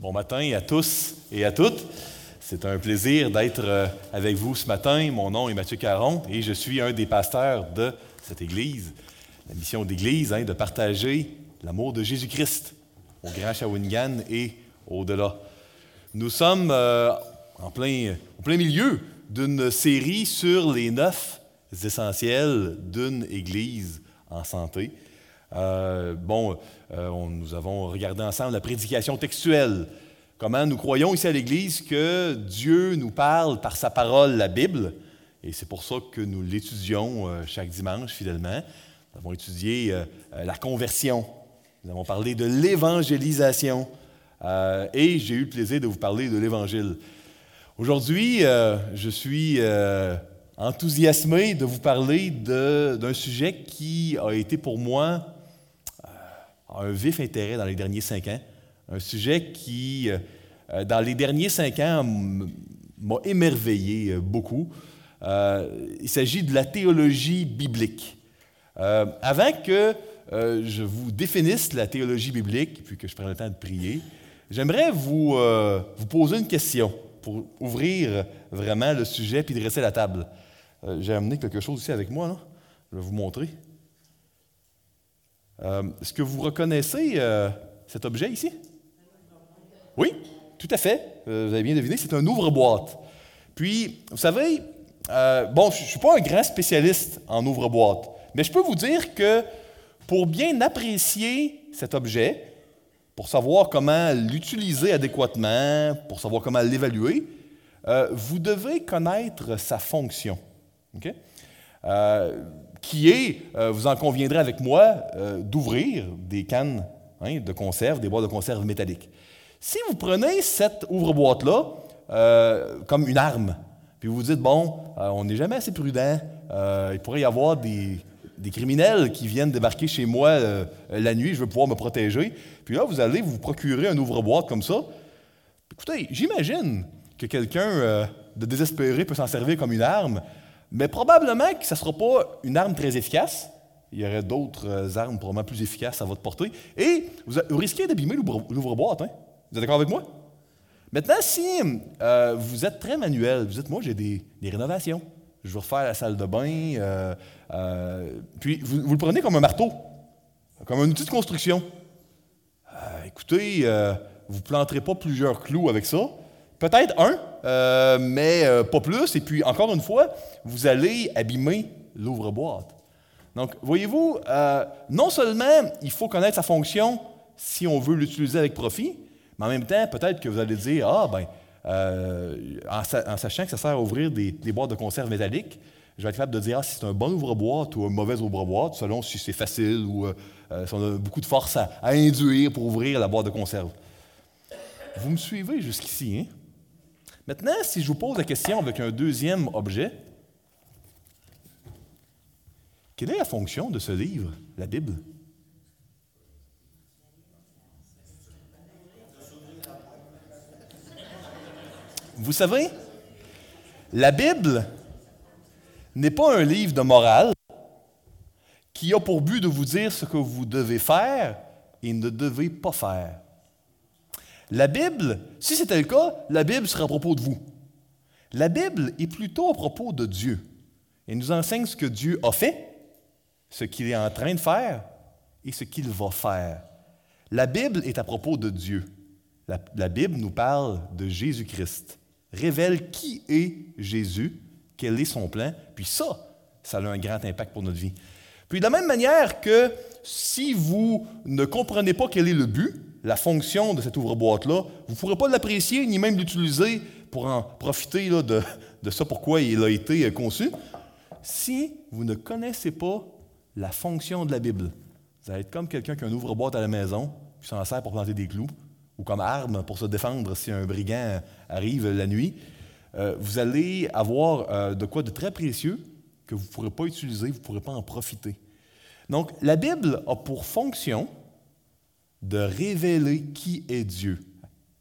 Bon matin à tous et à toutes. C'est un plaisir d'être euh, avec vous ce matin. Mon nom est Mathieu Caron et je suis un des pasteurs de cette Église. La mission d'Église est de partager l'amour de Jésus-Christ au Grand Shawinigan et au-delà. Nous sommes euh, en plein milieu d'une série sur les neuf essentiels d'une Église en santé. Euh, bon, euh, nous avons regardé ensemble la prédication textuelle. Comment nous croyons ici à l'Église que Dieu nous parle par sa parole, la Bible, et c'est pour ça que nous l'étudions euh, chaque dimanche fidèlement. Nous avons étudié la conversion, nous avons parlé de l'évangélisation, et j'ai eu le plaisir de vous parler de l'Évangile. Aujourd'hui, je suis enthousiasmé de vous parler d'un sujet qui a été pour moi un vif intérêt dans les derniers cinq ans. Un sujet qui, euh, dans les derniers cinq ans, m'a émerveillé euh, beaucoup. Euh, il s'agit de la théologie biblique. avant que je vous définisse la théologie biblique, puis que je prenne le temps de prier, j'aimerais vous, poser une question pour ouvrir vraiment le sujet puis dresser la table. J'ai amené quelque chose ici avec moi, je vais vous montrer. Euh, est-ce que vous reconnaissez euh, cet objet ici? Oui, tout à fait. Euh, vous avez bien deviné, c'est un ouvre-boîte. Puis, vous savez, bon, je ne suis pas un grand spécialiste en ouvre-boîte, mais je peux vous dire que pour bien apprécier cet objet, pour savoir comment l'utiliser adéquatement, pour savoir comment l'évaluer, vous devez connaître sa fonction. OK? Qui est, euh, vous en conviendrez avec moi, euh, d'ouvrir des cannes hein, de conserve, des boîtes de conserve métalliques. Si vous prenez cette ouvre-boîte-là euh, comme une arme, puis vous vous dites, bon, on n'est jamais assez prudent, il pourrait y avoir des, des, criminels qui viennent débarquer chez moi la nuit, je veux pouvoir me protéger, puis là, vous allez vous procurer un ouvre-boîte comme ça. Écoutez, j'imagine que quelqu'un de désespéré peut s'en servir comme une arme, mais probablement que ça ne sera pas une arme très efficace. Il y aurait d'autres euh, armes probablement plus efficaces à votre portée. Et vous, risquez d'abîmer l'ouvre-boîte. Hein? Vous êtes d'accord avec moi? Maintenant, si euh, vous êtes très manuel, vous dites, moi, j'ai des, rénovations. Je veux refaire la salle de bain. Euh, puis, vous, le prenez comme un marteau, comme un outil de construction. écoutez, vous ne planterez pas plusieurs clous avec ça. Peut-être un, euh, mais euh, pas plus. Et puis, encore une fois, vous allez abîmer l'ouvre-boîte. Donc, voyez-vous, euh, non seulement il faut connaître sa fonction si on veut l'utiliser avec profit, mais en même temps, peut-être que vous allez dire, ah, ben, en, sachant que ça sert à ouvrir des, boîtes de conserve métalliques, je vais être capable de dire ah, si c'est un bon ouvre-boîte ou un mauvais ouvre-boîte, selon si c'est facile ou si on a beaucoup de force à, à, induire pour ouvrir la boîte de conserve. Vous me suivez jusqu'ici, hein? Maintenant, si je vous pose la question avec un deuxième objet, quelle est la fonction de ce livre, la Bible? Vous savez, la Bible n'est pas un livre de morale qui a pour but de vous dire ce que vous devez faire et ne devez pas faire. La Bible, si c'était le cas, la Bible serait à propos de vous. La Bible est plutôt à propos de Dieu. Elle nous enseigne ce que Dieu a fait, ce qu'il est en train de faire et ce qu'il va faire. La Bible est à propos de Dieu. La, Bible nous parle de Jésus-Christ, révèle qui est Jésus, quel est son plan, puis ça, ça a un grand impact pour notre vie. Puis de la même manière que si vous ne comprenez pas quel est le but, la fonction de cet ouvre-boîte-là, vous ne pourrez pas l'apprécier ni même l'utiliser pour en profiter de, de ça pourquoi il a été euh, conçu, si vous ne connaissez pas la fonction de la Bible. Vous allez être comme quelqu'un qui a un ouvre-boîte à la maison, qui s'en sert pour planter des clous, ou comme arme pour se défendre si un brigand arrive la nuit. Euh, vous allez avoir euh, de quoi de très précieux que vous ne pourrez pas utiliser, vous ne pourrez pas en profiter. Donc, la Bible a pour fonction de révéler qui est Dieu.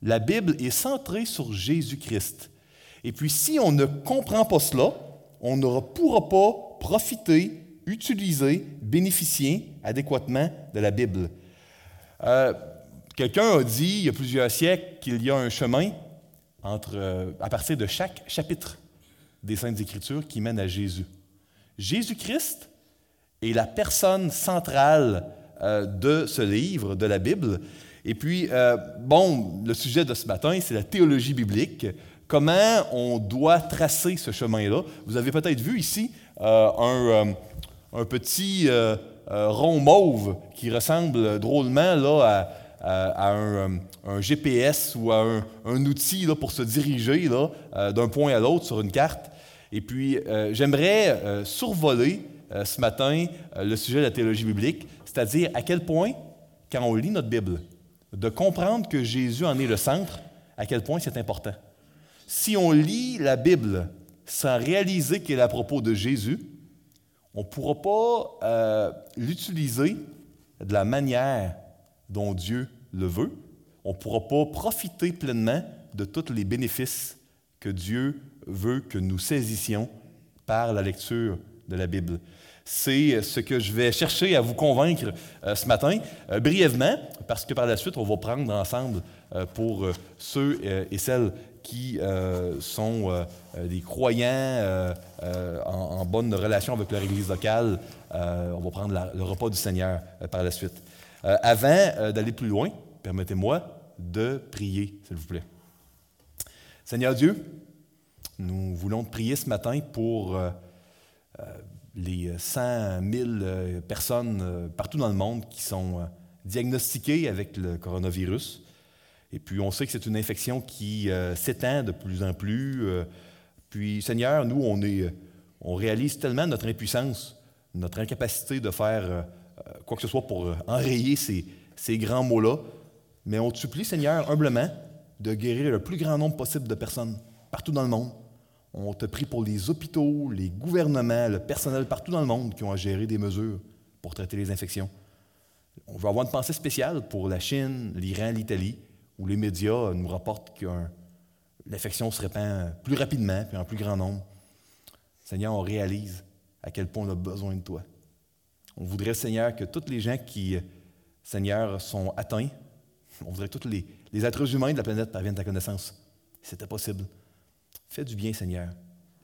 La Bible est centrée sur Jésus-Christ. Et puis si on ne comprend pas cela, on ne pourra pas profiter, utiliser, bénéficier adéquatement de la Bible. Euh, Quelqu'un a dit, il y a plusieurs siècles, qu'il y a un chemin entre, euh, à partir de chaque chapitre des Saintes Écritures qui mène à Jésus. Jésus-Christ est la personne centrale euh, de ce livre, de la Bible. Et puis, euh, bon, le sujet de ce matin, c'est la théologie biblique. Comment on doit tracer ce chemin-là? Vous avez peut-être vu ici un, un, petit rond mauve qui ressemble drôlement là, à, un, GPS ou à un, outil là, pour se diriger euh, d'un point à l'autre sur une carte. Et puis, euh, j'aimerais euh, survoler ce matin le sujet de la théologie biblique, c'est-à-dire à quel point, quand on lit notre Bible, de comprendre que Jésus en est le centre, à quel point c'est important. Si on lit la Bible sans réaliser qu'elle est à propos de Jésus, on ne pourra pas l'utiliser de la manière dont Dieu le veut, on ne pourra pas profiter pleinement de tous les bénéfices que Dieu veut que nous saisissions par la lecture de la Bible. C'est ce que je vais chercher à vous convaincre euh, ce matin, euh, brièvement, parce que par la suite, on va prendre ensemble euh, pour ceux et celles qui sont des croyants en, bonne relation avec leur Église locale. on va prendre le repas du Seigneur par la suite. Euh, avant euh, d'aller plus loin, permettez-moi de prier, s'il vous plaît. Seigneur Dieu, nous voulons prier ce matin pour euh, les 100 000 personnes partout dans le monde qui sont diagnostiquées avec le coronavirus. Et puis, on sait que c'est une infection qui s'étend de plus en plus. puis, Seigneur, nous, on, est, on réalise tellement notre impuissance, notre incapacité de faire euh, quoi que ce soit pour euh, enrayer ces, ces grands mots-là, mais on te supplie, Seigneur, humblement, de guérir le plus grand nombre possible de personnes partout dans le monde. On te prie pour les hôpitaux, les gouvernements, le personnel partout dans le monde qui ont à gérer des mesures pour traiter les infections. On veut avoir une pensée spéciale pour la Chine, l'Iran, l'Italie, où les médias nous rapportent que l'infection se répand plus rapidement et en plus grand nombre. Seigneur, on réalise à quel point on a besoin de toi. On voudrait, Seigneur, que tous les gens qui, Seigneur, sont atteints, on voudrait que tous les, êtres humains de la planète parviennent à ta connaissance. C'était possible. Fais du bien, Seigneur.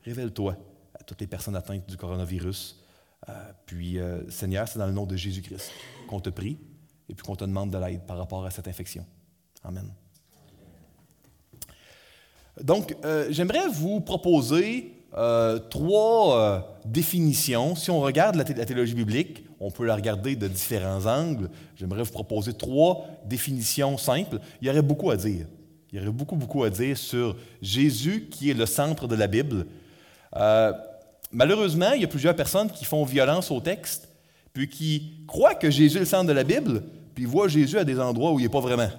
Révèle-toi à toutes les personnes atteintes du coronavirus. Euh, puis, euh, Seigneur, c'est dans le nom de Jésus-Christ qu'on te prie et puis qu'on te demande de l'aide par rapport à cette infection. Amen. Donc, euh, j'aimerais vous proposer trois définitions. Si on regarde la théologie biblique, on peut la regarder de différents angles. J'aimerais vous proposer trois définitions simples. Il y aurait beaucoup à dire. Il y aurait beaucoup, beaucoup à dire sur Jésus qui est le centre de la Bible. Euh, malheureusement, il y a plusieurs personnes qui font violence au texte, puis qui croient que Jésus est le centre de la Bible, puis voient Jésus à des endroits où il n'est pas vraiment.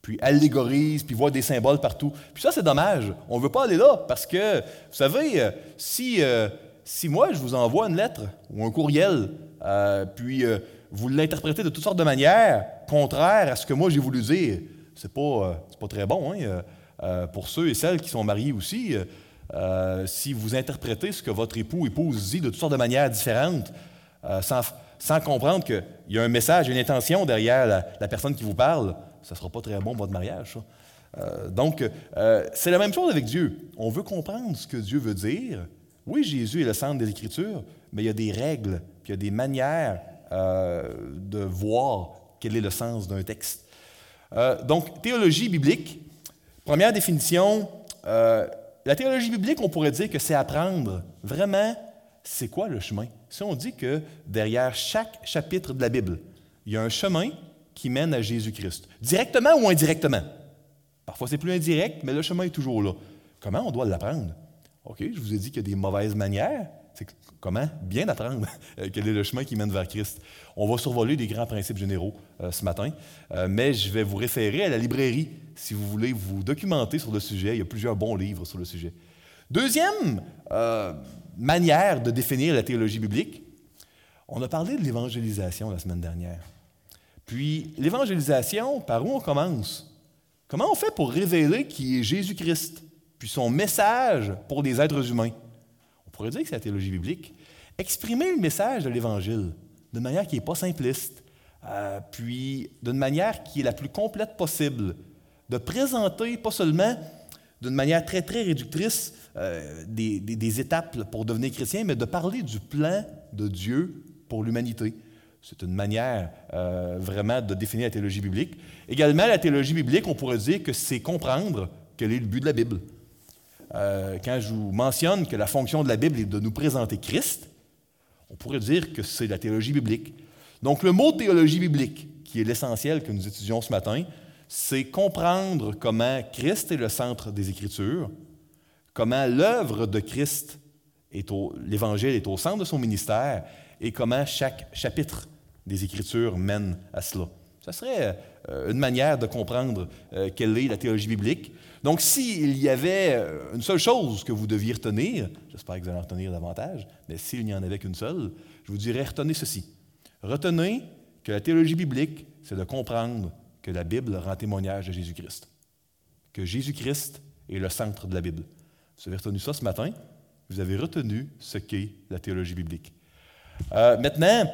Puis allégorisent, puis voient des symboles partout. Puis ça, c'est dommage. On ne veut pas aller là, parce que, vous savez, euh, si, euh, si moi, je vous envoie une lettre ou un courriel, puis vous l'interprétez de toutes sortes de manières, contraires à ce que moi j'ai voulu dire. C'est pas, euh, pas très bon. Hein? pour ceux et celles qui sont mariés aussi, si vous interprétez ce que votre époux ou épouse dit de toutes sortes de manières différentes, sans, sans, comprendre qu'il y a un message, une intention derrière la, personne qui vous parle, ça ne sera pas très bon votre mariage. donc, c'est la même chose avec Dieu. On veut comprendre ce que Dieu veut dire. Oui, Jésus est le centre des Écritures, mais il y a des règles, puis il y a des manières euh, de voir quel est le sens d'un texte. Euh, donc, théologie biblique, première définition, euh, la théologie biblique, on pourrait dire que c'est apprendre vraiment c'est quoi le chemin. Si on dit que derrière chaque chapitre de la Bible, il y a un chemin qui mène à Jésus-Christ, directement ou indirectement. Parfois c'est plus indirect, mais le chemin est toujours là. Comment on doit l'apprendre? OK, je vous ai dit qu'il y a des mauvaises manières, comment? Bien apprendre euh, quel est le chemin qui mène vers Christ. On va survoler des grands principes généraux euh, ce matin, euh, mais je vais vous référer à la librairie si vous voulez vous documenter sur le sujet. Il y a plusieurs bons livres sur le sujet. Deuxième manière de définir la théologie biblique, on a parlé de l'évangélisation la semaine dernière. Puis l'évangélisation, par où on commence? Comment on fait pour révéler qui est Jésus-Christ, puis son message pour les êtres humains? Pourrait dire que c'est la théologie biblique, exprimer le message de l'Évangile de manière qui n'est pas simpliste, euh, puis d'une manière qui est la plus complète possible, de présenter pas seulement d'une manière très, très réductrice euh, des, étapes pour devenir chrétien, mais de parler du plan de Dieu pour l'humanité. C'est une manière euh, vraiment de définir la théologie biblique. Également, la théologie biblique, on pourrait dire que c'est comprendre quel est le but de la Bible. Quand je vous mentionne que la fonction de la Bible est de nous présenter Christ, on pourrait dire que c'est la théologie biblique. Donc le mot théologie biblique, qui est l'essentiel que nous étudions ce matin, c'est comprendre comment Christ est le centre des Écritures, comment l'œuvre de Christ, l'Évangile est au centre de son ministère et comment chaque chapitre des Écritures mène à cela. Ce serait euh, une manière de comprendre euh, quelle est la théologie biblique. Donc, s'il y avait euh, une seule chose que vous deviez retenir, j'espère que vous allez en retenir davantage, mais s'il n'y en avait qu'une seule, je vous dirais retenez ceci. Retenez que la théologie biblique, c'est de comprendre que la Bible rend témoignage de Jésus-Christ. Que Jésus-Christ est le centre de la Bible. Vous avez retenu ça ce matin? Vous avez retenu ce qu'est la théologie biblique. Maintenant,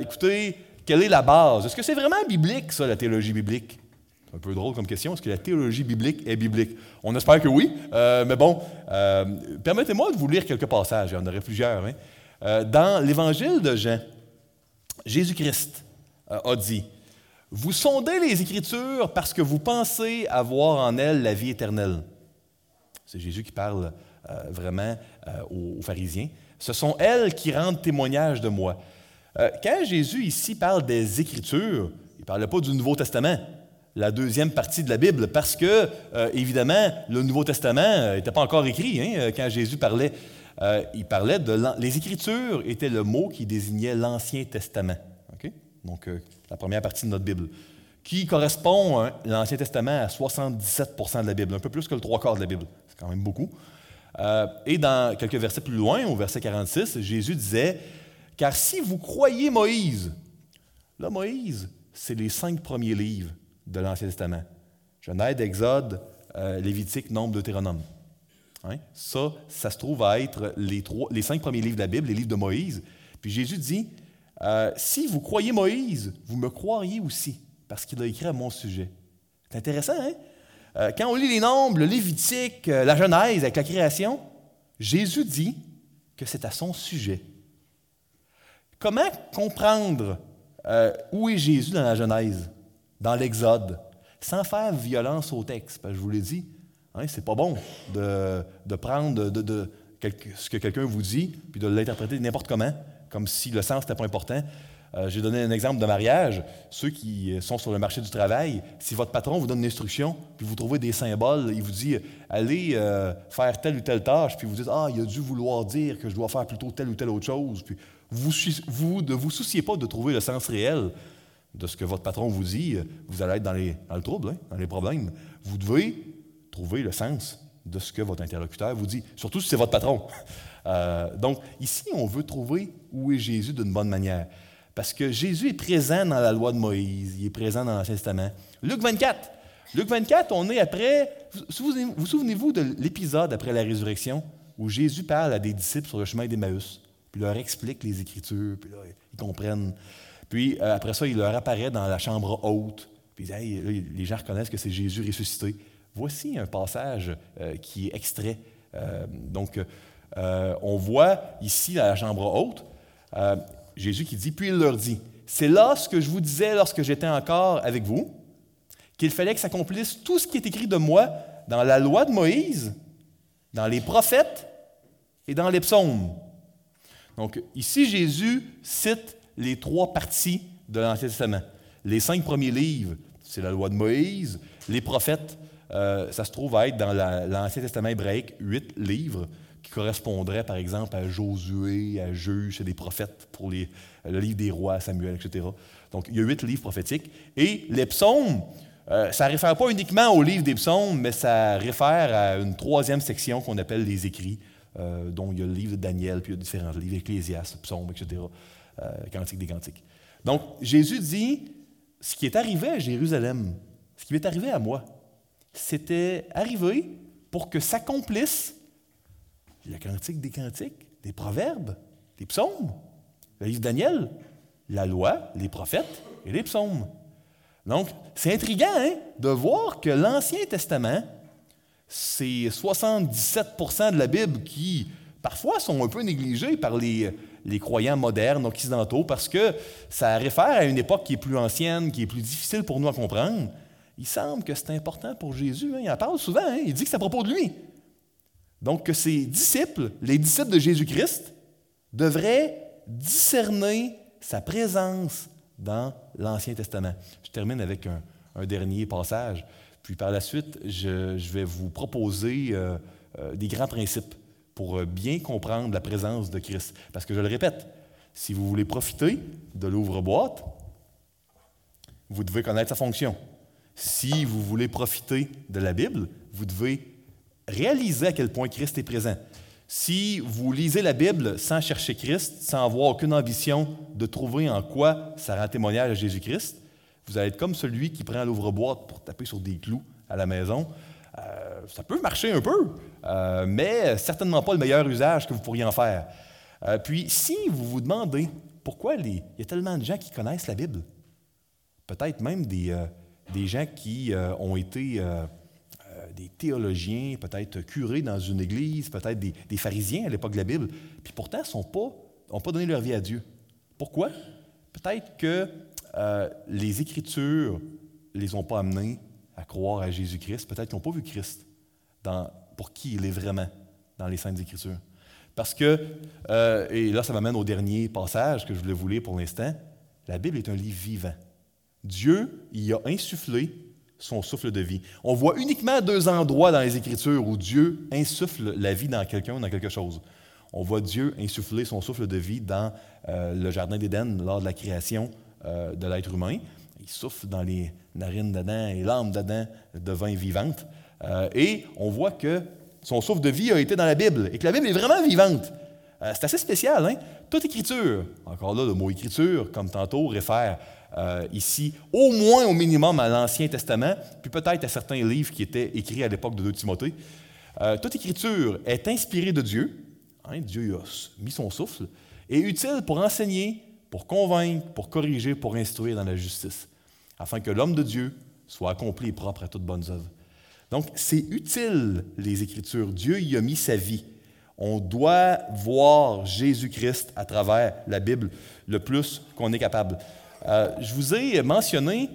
écoutez, quelle est la base? Est-ce que c'est vraiment biblique, ça, la théologie biblique? C'est un peu drôle comme question. Est-ce que la théologie biblique est biblique? On espère que oui, euh, mais bon, permettez-moi de vous lire quelques passages. Il y en aurait plusieurs. Hein. dans l'Évangile de Jean, Jésus-Christ a dit, Vous sondez les Écritures parce que vous pensez avoir en elles la vie éternelle. C'est Jésus qui parle euh, vraiment euh, aux, pharisiens. Ce sont elles qui rendent témoignage de moi. Euh, quand Jésus ici parle des Écritures, il ne parlait pas du Nouveau Testament, la deuxième partie de la Bible, parce que, évidemment, le Nouveau Testament n'était pas encore écrit hein, quand Jésus parlait euh, il parlait de. Les Écritures étaient le mot qui désignait l'Ancien Testament. Donc, euh, la première partie de notre Bible, qui correspond, hein, l'Ancien Testament, à 77 de la Bible, un peu plus que le trois quarts de la Bible. C'est quand même beaucoup. Euh, et dans quelques versets plus loin, au verset 46, Jésus disait Car si vous croyez Moïse, là, Moïse, c'est les cinq premiers livres de l'Ancien Testament Genèse, Exode, Lévitique, Nombre, Deutéronome. Hein? Ça, ça se trouve à être les, cinq premiers livres de la Bible, les livres de Moïse. Puis Jésus dit, euh, si vous croyez Moïse, vous me croiriez aussi, parce qu'il a écrit à mon sujet. C'est intéressant, hein? Euh, quand on lit les nombres, le Lévitique, euh, la Genèse avec la création, Jésus dit que c'est à son sujet. Comment comprendre où est Jésus dans la Genèse, dans l'Exode, sans faire violence au texte? Je vous l'ai dit, Hein, c'est pas bon de, prendre ce que quelqu'un vous dit puis de l'interpréter n'importe comment, comme si le sens n'était pas important. Euh, j'ai donné un exemple de mariage. Ceux qui sont sur le marché du travail, si votre patron vous donne une instruction, puis vous trouvez des symboles, il vous dit allez euh, faire telle ou telle tâche, puis vous dites ah, il a dû vouloir dire que je dois faire plutôt telle ou telle autre chose, vous, ne vous souciez pas de trouver le sens réel de ce que votre patron vous dit, vous allez être dans, les, le trouble, hein, dans les problèmes. Vous devez trouver le sens de ce que votre interlocuteur vous dit, surtout si c'est votre patron. Euh, donc, ici, on veut trouver où est Jésus d'une bonne manière. Parce que Jésus est présent dans la loi de Moïse, il est présent dans l'Ancien Testament. Luc 24. Luc 24, on est après. Vous vous souvenez-vous de l'épisode après la résurrection où Jésus parle à des disciples sur le chemin d'Emmaüs, puis leur explique les Écritures, puis là, ils comprennent. Puis euh, après ça, il leur apparaît dans la chambre haute, puis les gens reconnaissent que c'est Jésus ressuscité. Voici un passage euh, qui est extrait. Euh, donc, on voit ici à la chambre haute, Jésus qui dit, puis il leur dit, c'est là ce que je vous disais lorsque j'étais encore avec vous, qu'il fallait que s'accomplisse tout ce qui est écrit de moi dans la loi de Moïse, dans les prophètes et dans les psaumes. Donc ici, Jésus cite les trois parties de l'Ancien Testament. Les cinq premiers livres, c'est la loi de Moïse, les prophètes, euh, ça se trouve à être dans l'Ancien Testament hébraïque huit livres qui correspondraient, par exemple, à Josué, à Juge, c'est des prophètes pour les, le livre des rois, Samuel, etc. Donc, il y a huit livres prophétiques. Et les psaumes, euh, ça ne réfère pas uniquement au livre des psaumes, mais ça réfère à une troisième section qu'on appelle les écrits, euh, dont il y a le livre de Daniel, puis il y a différents livres, Ecclésiaste, psaumes, etc., Cantique des Cantiques. Donc, Jésus dit, ce qui est arrivé à Jérusalem, ce qui m'est arrivé à moi, c'était arrivé pour que s'accomplisse la cantique des cantiques, des proverbes, des psaumes, le livre Daniel, la loi, les prophètes et les psaumes. Donc, c'est intriguant hein, de voir que l'Ancien Testament, c'est 77% de la Bible qui, parfois, sont un peu négligés par les, croyants modernes, occidentaux, parce que ça réfère à une époque qui est plus ancienne, qui est plus difficile pour nous à comprendre. Il semble que c'est important pour Jésus. Hein. Il en parle souvent. Hein. Il dit que c'est à propos de lui. Donc, que ses disciples, les disciples de Jésus-Christ, devraient discerner sa présence dans l'Ancien Testament. Je termine avec un, dernier passage. Puis par la suite, je, vais vous proposer euh, euh, des grands principes pour euh, bien comprendre la présence de Christ. Parce que je le répète, si vous voulez profiter de l'ouvre-boîte, vous devez connaître sa fonction. Si vous voulez profiter de la Bible, vous devez réaliser à quel point Christ est présent. Si vous lisez la Bible sans chercher Christ, sans avoir aucune ambition de trouver en quoi ça rend témoignage à Jésus-Christ, vous allez être comme celui qui prend l'ouvre-boîte pour taper sur des clous à la maison. Euh, ça peut marcher un peu, euh, mais certainement pas le meilleur usage que vous pourriez en faire. Euh, puis, si vous vous demandez pourquoi il y a tellement de gens qui connaissent la Bible, peut-être même des, des gens qui ont été des théologiens, peut-être curés dans une église, peut-être des, pharisiens à l'époque de la Bible, puis pourtant n'ont pas, pas donné leur vie à Dieu. Pourquoi? Peut-être que euh, les Écritures ne les ont pas amenés à croire à Jésus-Christ. Peut-être qu'ils n'ont pas vu Christ dans, pour qui il est vraiment dans les Saintes Écritures. Parce que, euh, et là ça m'amène au dernier passage que je voulais vous lire pour l'instant, la Bible est un livre vivant. Dieu y a insufflé son souffle de vie. On voit uniquement deux endroits dans les Écritures où Dieu insuffle la vie dans quelqu'un, dans quelque chose. On voit Dieu insuffler son souffle de vie dans euh, le Jardin d'Éden lors de la création euh, de l'être humain. Il souffle dans les narines d'Adam et l'âme d'Adam devint vivante. Euh, et on voit que son souffle de vie a été dans la Bible et que la Bible est vraiment vivante. c'est assez spécial. Hein? Toute écriture, encore là, le mot écriture, comme tantôt, réfère euh, ici, au moins au minimum à l'Ancien Testament, puis peut-être à certains livres qui étaient écrits à l'époque de 2 Timothée. Euh, toute écriture est inspirée de Dieu. Hein, Dieu a mis son souffle, et utile pour enseigner, pour convaincre, pour corriger, pour instruire dans la justice, afin que l'homme de Dieu soit accompli et propre à toute bonne œuvre. Donc, c'est utile, les Écritures. Dieu y a mis sa vie. On doit voir Jésus-Christ à travers la Bible le plus qu'on est capable. Euh, je vous ai mentionné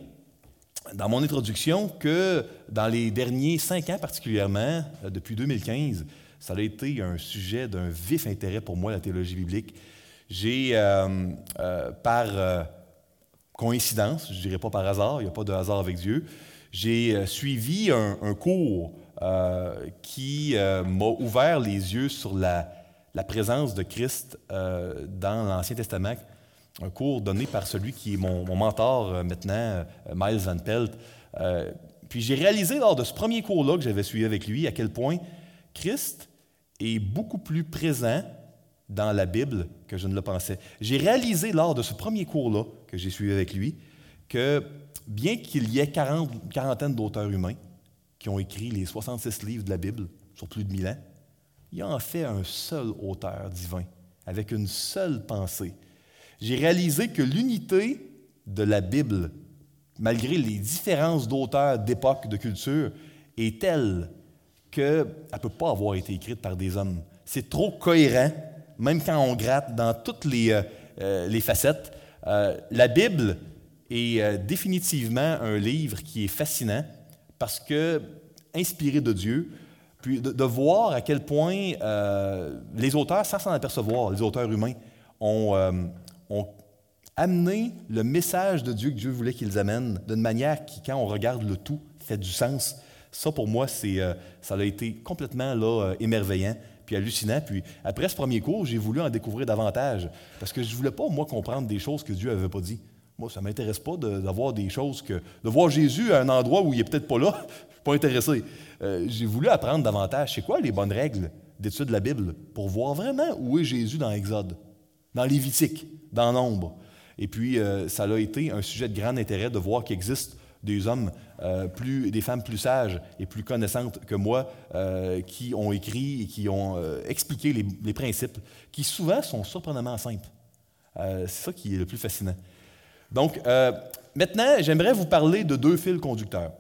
dans mon introduction que dans les derniers cinq ans particulièrement, euh, depuis 2015, ça a été un sujet d'un vif intérêt pour moi, la théologie biblique. J'ai, euh, par coïncidence, je ne dirais pas par hasard, il n'y a pas de hasard avec Dieu, j'ai suivi un, cours qui m'a ouvert les yeux sur la, présence de Christ dans l'Ancien Testament un cours donné par celui qui est mon, mentor euh, maintenant, euh, Miles Van Pelt. Euh, puis j'ai réalisé lors de ce premier cours-là que j'avais suivi avec lui à quel point Christ est beaucoup plus présent dans la Bible que je ne le pensais. J'ai réalisé lors de ce premier cours-là que j'ai suivi avec lui que bien qu'il y ait quarantaine d'auteurs humains qui ont écrit les 66 livres de la Bible sur plus de mille ans, il y a en fait un seul auteur divin, avec une seule pensée, j'ai réalisé que l'unité de la Bible, malgré les différences d'auteurs, d'époque, de culture, est telle qu'elle ne peut pas avoir été écrite par des hommes. C'est trop cohérent, même quand on gratte dans toutes les, euh, euh, facettes. Euh, la Bible est définitivement un livre qui est fascinant parce que, inspiré de Dieu, puis de, voir à quel point les auteurs, sans s'en apercevoir, les auteurs humains, ont amené le message de Dieu que Dieu voulait qu'ils amènent d'une manière qui, quand on regarde le tout, fait du sens. Ça, pour moi, ça a été complètement là, émerveillant puis hallucinant. Puis après ce premier cours, j'ai voulu en découvrir davantage parce que je ne voulais pas, moi, comprendre des choses que Dieu n'avait pas dit. Moi, ça ne m'intéresse pas d'avoir des choses que. de voir Jésus à un endroit où il n'est peut-être pas là, je ne suis pas intéressé. Euh, j'ai voulu apprendre davantage. C'est quoi les bonnes règles d'étude de la Bible pour voir vraiment où est Jésus dans Exode, dans Lévitique, dans Nombre? Et puis, euh, ça a été un sujet de grand intérêt de voir qu'il existe des hommes, euh, plus, des femmes plus sages et plus connaissantes que moi euh, qui ont écrit et qui ont expliqué les, les, principes, qui souvent sont surprenamment simples. c'est ça qui est le plus fascinant. Donc, maintenant, j'aimerais vous parler de deux fils conducteurs.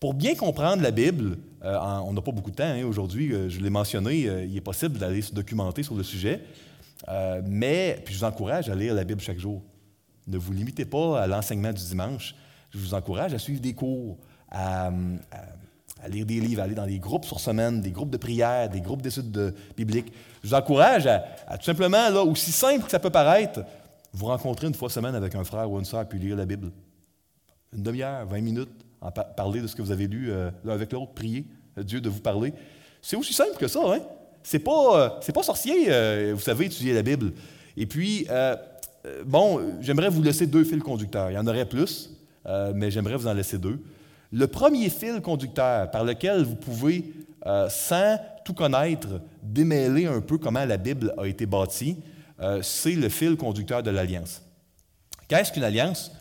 pour bien comprendre la Bible, on n'a pas beaucoup de temps hein, aujourd'hui, je l'ai mentionné, il est possible d'aller se documenter sur le sujet, mais puis je vous encourage à lire la Bible chaque jour. Ne vous limitez pas à l'enseignement du dimanche. Je vous encourage à suivre des cours, à, lire des livres, à aller dans des groupes sur semaine, des groupes de prière, des groupes d'études bibliques. Je vous encourage à, tout simplement, là, aussi simple que ça peut paraître, vous rencontrer une fois semaine avec un frère ou une sœur puis lire la Bible. Une demi-heure, vingt minutes, en parler de ce que vous avez lu euh, l'un avec l'autre, prier, euh, Dieu de vous parler. C'est aussi simple que ça, hein? C'est pas, euh, sorcier, vous savez, étudier la Bible. Et puis, bon, j'aimerais vous laisser deux fils conducteurs. Il y en aurait plus, mais j'aimerais vous en laisser deux. Le premier fil conducteur par lequel vous pouvez, euh, sans tout connaître, démêler un peu comment la Bible a été bâtie, euh, c'est le fil conducteur de l'alliance. Qu'est-ce qu'une alliance?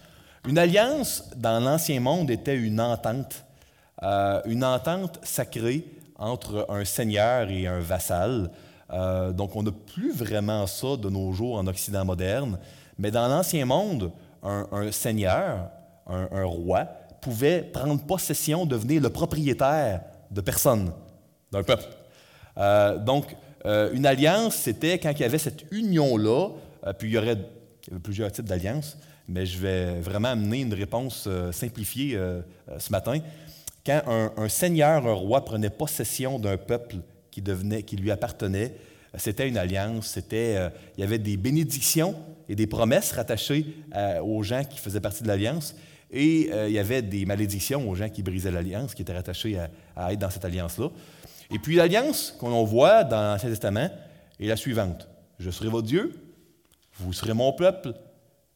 Une alliance, dans l'Ancien Monde, était une entente, euh, une entente sacrée entre un seigneur et un vassal. Donc, on n'a plus vraiment ça de nos jours en Occident moderne, mais dans l'Ancien Monde, un, seigneur, un roi, pouvait prendre possession, devenir le propriétaire de personne, d'un peuple. Euh, donc, euh, une alliance, c'était quand il y avait cette union-là, euh, puis il y, aurait, plusieurs types d'alliances, mais je vais vraiment amener une réponse simplifiée ce matin. Quand un, seigneur, un roi prenait possession d'un peuple qui, lui appartenait, c'était une alliance, c'était, il y avait des bénédictions et des promesses rattachées aux gens qui faisaient partie de l'alliance, et euh, il y avait des malédictions aux gens qui brisaient l'alliance, qui étaient rattachés à, être dans cette alliance-là. Et puis l'alliance qu'on voit dans l'Ancien Testament est la suivante. Je serai votre Dieu, vous serez mon peuple,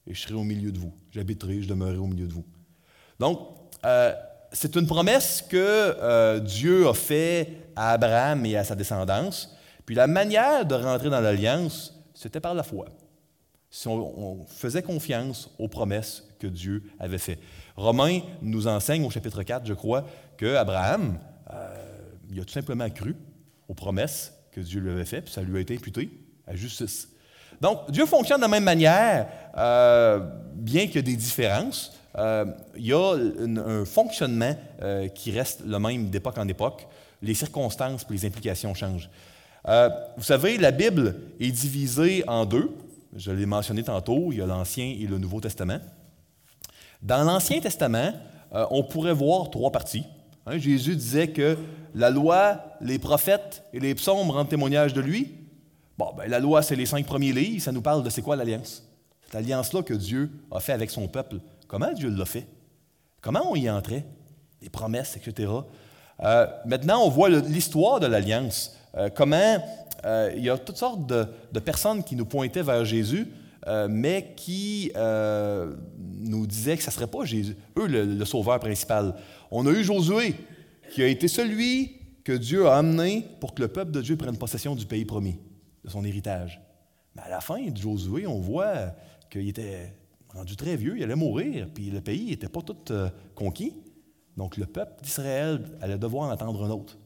et je serai au milieu de vous. J'habiterai, je demeurerai au milieu de vous. Donc, euh, c'est une promesse que euh, Dieu a faite à Abraham et à sa descendance. Puis la manière de rentrer dans l'alliance, c'était par la foi si on, faisait confiance aux promesses que Dieu avait faites. Romains nous enseigne au chapitre 4, je crois, que Abraham, euh, il a tout simplement cru aux promesses que Dieu lui avait faites, puis ça lui a été imputé à justice. Donc, Dieu fonctionne de la même manière, euh, bien qu'il y ait des différences. Euh, il y a un fonctionnement qui reste le même d'époque en époque. Les circonstances et les implications changent. vous savez, la Bible est divisée en deux. Je l'ai mentionné tantôt, il y a l'Ancien et le Nouveau Testament. Dans l'Ancien Testament, euh, on pourrait voir trois parties. Hein, Jésus disait que la loi, les prophètes et les psaumes rendent témoignage de lui. Bon, ben, la loi, c'est les cinq premiers livres, ça nous parle de c'est quoi l'alliance? Cette alliance-là que Dieu a fait avec son peuple. Comment Dieu l'a fait? Comment on y entrait? Les promesses, etc. Euh, maintenant, on voit l'histoire de l'alliance. Euh, comment euh, il y a toutes sortes de, personnes qui nous pointaient vers Jésus, mais qui nous disaient que ce ne serait pas Jésus, eux le, sauveur principal. On a eu Josué, qui a été celui que Dieu a amené pour que le peuple de Dieu prenne possession du pays promis, de son héritage. Mais à la fin de Josué, on voit qu'il était rendu très vieux, il allait mourir, puis le pays n'était pas tout conquis. Donc le peuple d'Israël allait devoir en attendre un autre.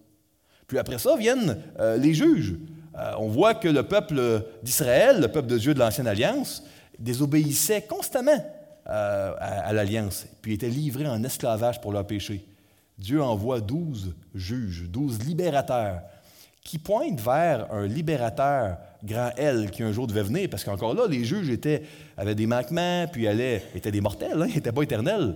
Puis après ça viennent les juges. Euh, on voit que le peuple d'Israël, le peuple de Dieu de l'Ancienne Alliance, désobéissait constamment euh, à, l'Alliance, puis était livré en esclavage pour leur péché. Dieu envoie douze juges, douze libérateurs, qui pointent vers un libérateur grand L qui un jour devait venir, parce qu'encore là, les juges étaient, avaient des manquements, puis allaient, étaient des mortels, hein, ils n'étaient pas éternels.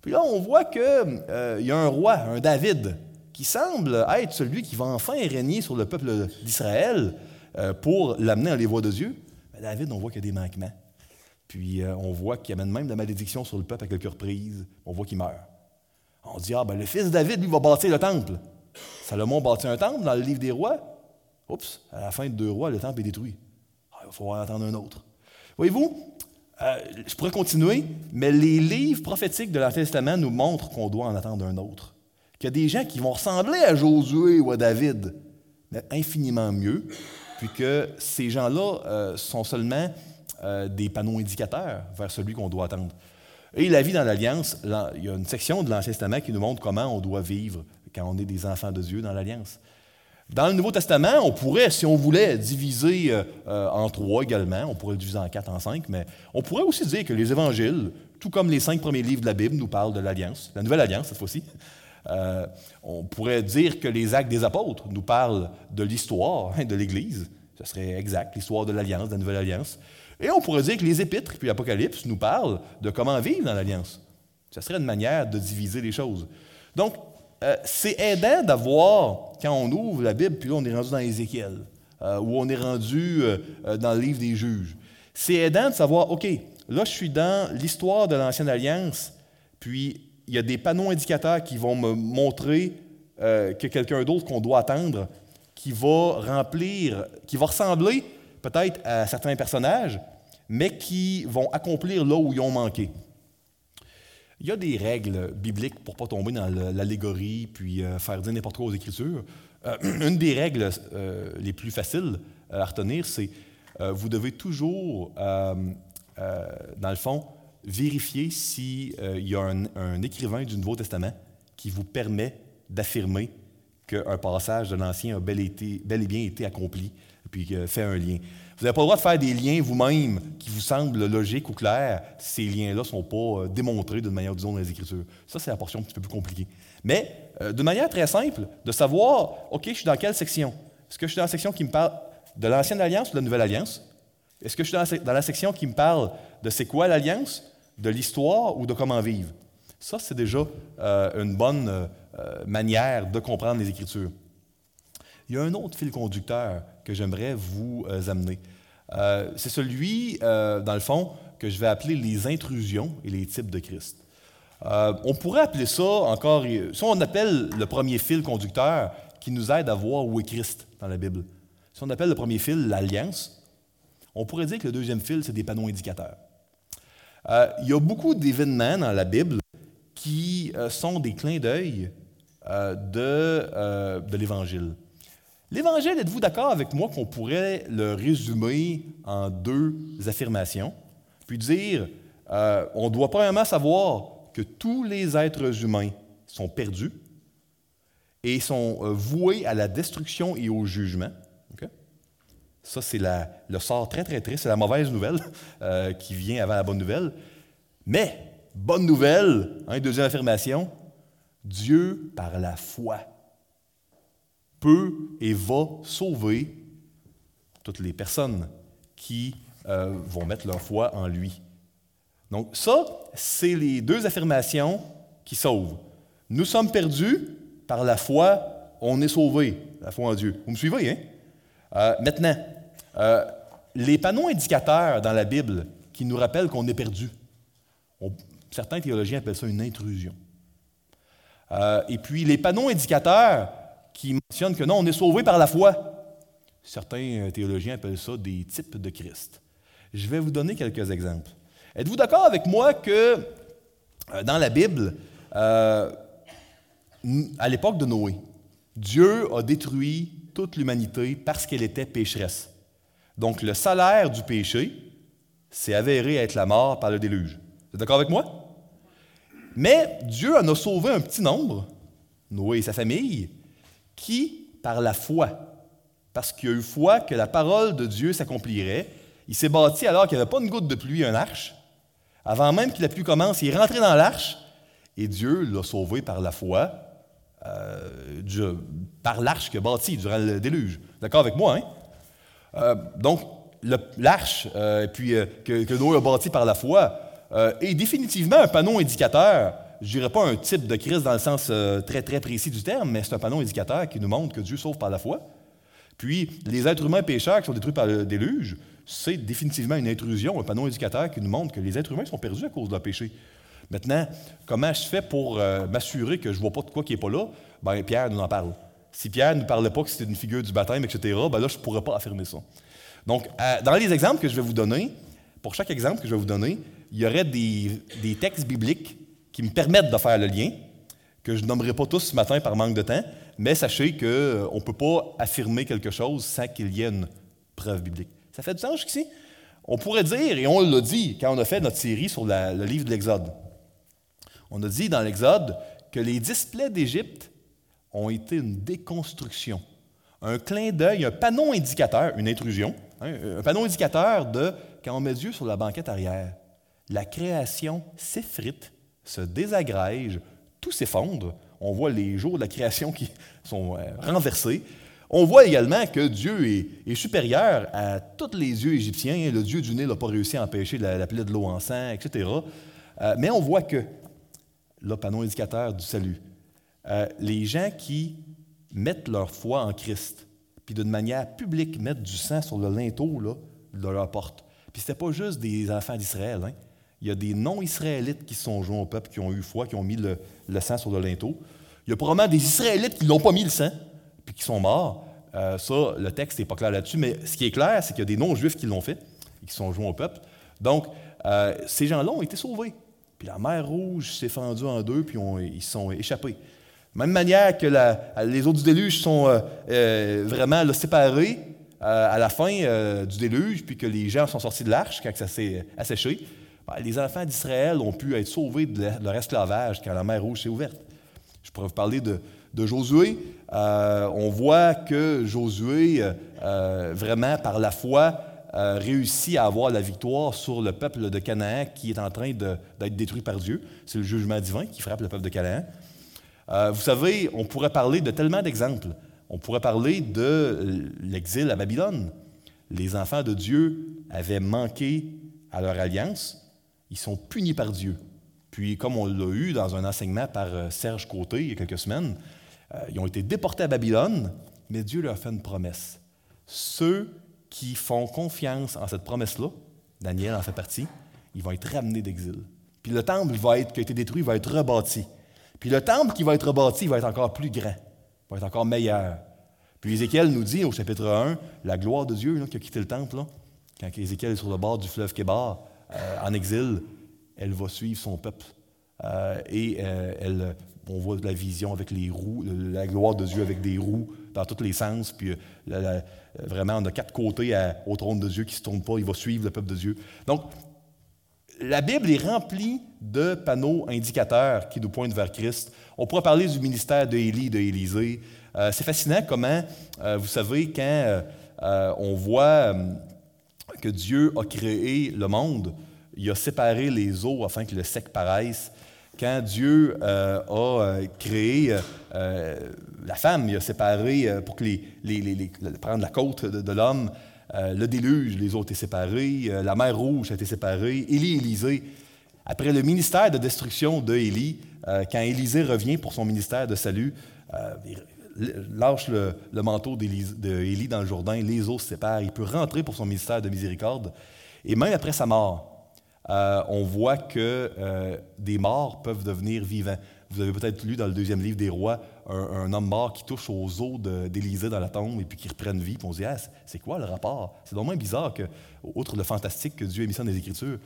Puis là, on voit qu'il euh, y a un roi, un David, qui semble être celui qui va enfin régner sur le peuple d'Israël euh, pour l'amener dans les voies de Dieu. Mais David, on voit qu'il y a des manquements. Puis euh, on voit qu'il amène même la malédiction sur le peuple à quelques reprises. On voit qu'il meurt. On dit, ah ben le fils de David, lui, va bâtir le temple. Salomon bâtit un temple dans le livre des rois. Oups, à la fin de deux rois, le temple est détruit. Ah, il va falloir attendre un autre. Voyez-vous, euh, je pourrais continuer, mais les livres prophétiques de l'Ancien Testament nous montrent qu'on doit en attendre un autre qu'il y a des gens qui vont ressembler à Josué ou à David, mais infiniment mieux, puis que ces gens-là euh, sont seulement euh, des panneaux indicateurs vers celui qu'on doit attendre. Et la vie dans l'Alliance, il y a une section de l'Ancien Testament qui nous montre comment on doit vivre quand on est des enfants de Dieu dans l'Alliance. Dans le Nouveau Testament, on pourrait, si on voulait, diviser euh, euh, en trois également, on pourrait le diviser en quatre, en cinq, mais on pourrait aussi dire que les évangiles, tout comme les cinq premiers livres de la Bible, nous parlent de l'Alliance, la Nouvelle Alliance cette fois-ci. Euh, on pourrait dire que les actes des apôtres nous parlent de l'histoire hein, de l'Église. Ce serait exact, l'histoire de l'Alliance, de la Nouvelle Alliance. Et on pourrait dire que les Épîtres puis l'Apocalypse nous parlent de comment vivre dans l'Alliance. Ce serait une manière de diviser les choses. Donc, euh, c'est aidant d'avoir, quand on ouvre la Bible, puis là, on est rendu dans Ézéchiel, euh, ou on est rendu euh, dans le livre des juges. C'est aidant de savoir, OK, là, je suis dans l'histoire de l'Ancienne Alliance, puis il y a des panneaux indicateurs qui vont me montrer que quelqu'un d'autre qu'on doit attendre, qui va remplir, qui va ressembler peut-être à certains personnages, mais qui vont accomplir là où ils ont manqué. Il y a des règles bibliques pour ne pas tomber dans l'allégorie puis euh, faire dire n'importe quoi aux Écritures. Euh, une des règles euh, les plus faciles à retenir, c'est vous devez toujours, dans le fond, vérifier s'il y a un, écrivain du Nouveau Testament qui vous permet d'affirmer qu'un passage de l'Ancien a bel, et bien été accompli, puis fait un lien. Vous n'avez pas le droit de faire des liens vous-même qui vous semblent logiques ou clairs si ces liens-là ne sont pas euh, démontrés d'une manière, disons, dans les Écritures. Ça, c'est la portion un petit peu plus compliquée. Mais, euh, de manière très simple, de savoir, OK, je suis dans quelle section? Est-ce que je suis dans la section qui me parle de l'Ancienne Alliance ou de la Nouvelle Alliance? Est-ce que je suis dans la section qui me parle de c'est quoi l'Alliance, de l'histoire ou de comment vivre? Ça, c'est déjà euh, une bonne manière de comprendre les Écritures. Il y a un autre fil conducteur que j'aimerais vous euh, amener. Euh, c'est celui, euh, dans le fond, que je vais appeler les intrusions et les types de Christ. on pourrait appeler ça encore, si on appelle le premier fil conducteur qui nous aide à voir où est Christ dans la Bible. Si on appelle le premier fil l'alliance, on pourrait dire que le deuxième fil, c'est des panneaux indicateurs. il y a beaucoup d'événements dans la Bible qui sont des clins d'œil de, de l'Évangile. L'Évangile, êtes-vous d'accord avec moi qu'on pourrait le résumer en deux affirmations, puis dire, euh, on doit premièrement savoir que tous les êtres humains sont perdus et sont euh, voués à la destruction et au jugement. Ça, c'est le sort très, très triste, c'est la mauvaise nouvelle euh, qui vient avant la bonne nouvelle. Mais, bonne nouvelle, hein, deuxième affirmation, Dieu, par la foi, peut et va sauver toutes les personnes qui euh, vont mettre leur foi en lui. Donc ça, c'est les deux affirmations qui sauvent. Nous sommes perdus, par la foi, on est sauvés, la foi en Dieu. Vous me suivez, hein? Euh, maintenant, euh, les panneaux indicateurs dans la Bible qui nous rappellent qu'on est perdu, certains théologiens appellent ça une intrusion. et puis les panneaux indicateurs qui mentionne que non, on est sauvé par la foi. Certains euh, théologiens appellent ça des types de Christ. Je vais vous donner quelques exemples. Êtes-vous d'accord avec moi que euh, dans la Bible, euh, à l'époque de Noé, Dieu a détruit toute l'humanité parce qu'elle était pécheresse? Donc le salaire du péché s'est avéré être la mort par le déluge. Vous êtes d'accord avec moi? Mais Dieu en a sauvé un petit nombre, Noé et sa famille, qui, par la foi, parce qu'il a eu foi que la parole de Dieu s'accomplirait, il s'est bâti alors qu'il n'y avait pas une goutte de pluie, un arche. Avant même que la pluie commence, il est rentré dans l'arche et Dieu l'a sauvé par la foi, euh, par l'arche qu'il a bâti durant le déluge. D'accord avec moi, hein? Euh, donc, l'arche euh, puis que, que, Noé a bâti par la foi est définitivement un panneau indicateur je dirais pas un type de Christ dans le sens euh, très, très précis du terme, mais c'est un panneau indicateur qui nous montre que Dieu sauve par la foi. Puis, les êtres humains pécheurs qui sont détruits par le déluge, c'est définitivement une intrusion, un panneau indicateur qui nous montre que les êtres humains sont perdus à cause de leur péché. Maintenant, comment je fais pour euh, m'assurer que je ne vois pas de quoi qui n'est pas là? Ben, Pierre nous en parle. Si Pierre ne parlait pas que c'était une figure du baptême, etc., ben là, je ne pourrais pas affirmer ça. Donc, euh, dans les exemples que je vais vous donner, pour chaque exemple que je vais vous donner, il y aurait des textes bibliques qui me permettent de faire le lien, que je nommerai pas tous ce matin par manque de temps, mais sachez qu'on euh, ne peut pas affirmer quelque chose sans qu'il y ait une preuve biblique. Ça fait du sens jusqu'ici? On pourrait dire, et on l'a dit quand on a fait notre série sur le livre de l'Exode, on a dit dans l'Exode que les displays d'Égypte ont été une déconstruction, un clin d'œil, un panneau indicateur, une intrusion, hein, un panneau indicateur de quand on met Dieu sur la banquette arrière, la création s'effrite, se désagrège, tout s'effondre. On voit les jours de la création qui sont euh, renversés. On voit également que Dieu est, supérieur à tous les yeux égyptiens. Le Dieu du Nil n'a pas réussi à empêcher la, plaie de l'eau en sang, etc. Euh, mais on voit que, le panneau indicateur du salut, euh, les gens qui mettent leur foi en Christ, puis d'une manière publique mettent du sang sur le linteau de leur porte. Puis ce pas juste des enfants d'Israël. Hein. Il y a des non-Israélites qui sont joints au peuple, qui ont eu foi, qui ont mis le, sang sur le linteau. Il y a probablement des Israélites qui n'ont pas mis le sang, puis qui sont morts. Euh, ça, le texte n'est pas clair là-dessus, mais ce qui est clair, c'est qu'il y a des non-juifs qui l'ont fait, et qui sont joints au peuple. Donc, euh, ces gens-là ont été sauvés. Puis la mer Rouge s'est fendue en deux, puis ils sont échappés. Même manière que les eaux du déluge sont euh, vraiment séparées euh, à la fin du déluge, puis que les gens sont sortis de l'arche quand ça s'est asséché, les enfants d'Israël ont pu être sauvés de leur esclavage quand la mer Rouge s'est ouverte. Je pourrais vous parler de, Josué. on voit que Josué, vraiment par la foi, réussit à avoir la victoire sur le peuple de Canaan qui est en train d'être détruit par Dieu. C'est le jugement divin qui frappe le peuple de Canaan. Euh, vous savez, on pourrait parler de tellement d'exemples. On pourrait parler de euh, l'exil à Babylone. Les enfants de Dieu avaient manqué à leur alliance. Ils sont punis par Dieu. Puis, comme on l'a eu dans un enseignement par euh, Serge Côté il y a quelques semaines, ils ont été déportés à Babylone, mais Dieu leur a fait une promesse. Ceux qui font confiance en cette promesse-là, Daniel en fait partie, ils vont être ramenés d'exil. Puis le temple va être, qui a été détruit va être rebâti. Puis le temple qui va être rebâti va être encore plus grand, va être encore meilleur. Puis Ézéchiel nous dit au chapitre 1, la gloire de Dieu qui a quitté le temple, quand Ézéchiel est sur le bord du fleuve Kébar, euh, en exil, elle va suivre son peuple. Euh, et euh, elle, on voit la vision avec les roues, la gloire de Dieu avec des roues dans tous les sens. Puis vraiment, on a quatre côtés au trône de Dieu qui ne se tournent pas. Il va suivre le peuple de Dieu. Donc, la Bible est remplie de panneaux indicateurs qui nous pointent vers Christ. On pourrait parler du ministère d'Élie, d'Élisée. C'est fascinant comment, vous savez, quand on voit que Dieu a créé le monde, il a séparé les eaux afin que le sec paraisse. Quand Dieu a créé la femme, il a séparé pour que les, prendre la côte de l'homme, euh, le déluge, les eaux étaient séparées. Euh, la mer Rouge a été séparée. Élie Élisée. Après le ministère de destruction de Élie, euh, quand Élisée revient pour son ministère de salut, lâche le, manteau d'Élie dans le Jourdain, les eaux se séparent, il peut rentrer pour son ministère de miséricorde. Et même après sa mort, on voit que des morts peuvent devenir vivants. Vous avez peut-être lu dans le deuxième livre des rois un, homme mort qui touche aux os d'Élisée dans la tombe et puis qui reprenne vie. Puis on se dit, ah, c'est quoi le rapport? C'est moins bizarre que, outre le fantastique que Dieu a mis dans les Écritures.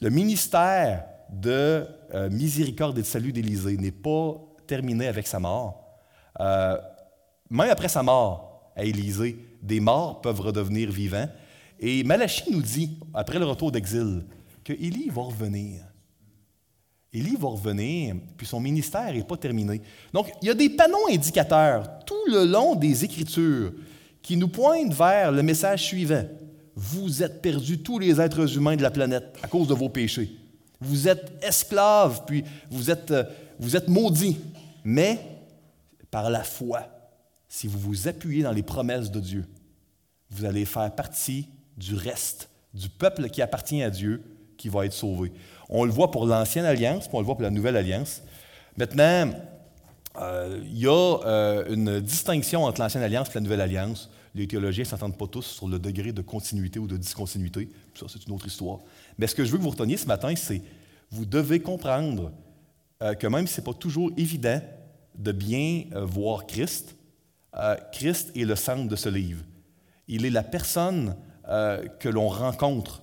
Le ministère de euh, miséricorde et de salut d'Élisée n'est pas terminé avec sa mort. Euh, même après sa mort à Élisée, des morts peuvent redevenir vivants. Et Malachie nous dit, après le retour d'exil, que Élie va revenir. Élie va revenir, puis son ministère n'est pas terminé. Donc, il y a des panneaux indicateurs tout le long des Écritures qui nous pointent vers le message suivant. Vous êtes perdus, tous les êtres humains de la planète, à cause de vos péchés. Vous êtes esclaves, puis vous êtes, euh, vous êtes maudits. Mais par la foi, si vous vous appuyez dans les promesses de Dieu, vous allez faire partie du reste, du peuple qui appartient à Dieu, qui va être sauvé. On le voit pour l'ancienne alliance, puis on le voit pour la nouvelle alliance. Maintenant, euh, il y a euh, une distinction entre l'ancienne alliance et la nouvelle alliance. Les théologiens ne s'entendent pas tous sur le degré de continuité ou de discontinuité. Ça, c'est une autre histoire. Mais ce que je veux que vous reteniez ce matin, c'est vous devez comprendre euh, que même si ce n'est pas toujours évident de bien voir Christ, Christ est le centre de ce livre. Il est la personne que l'on rencontre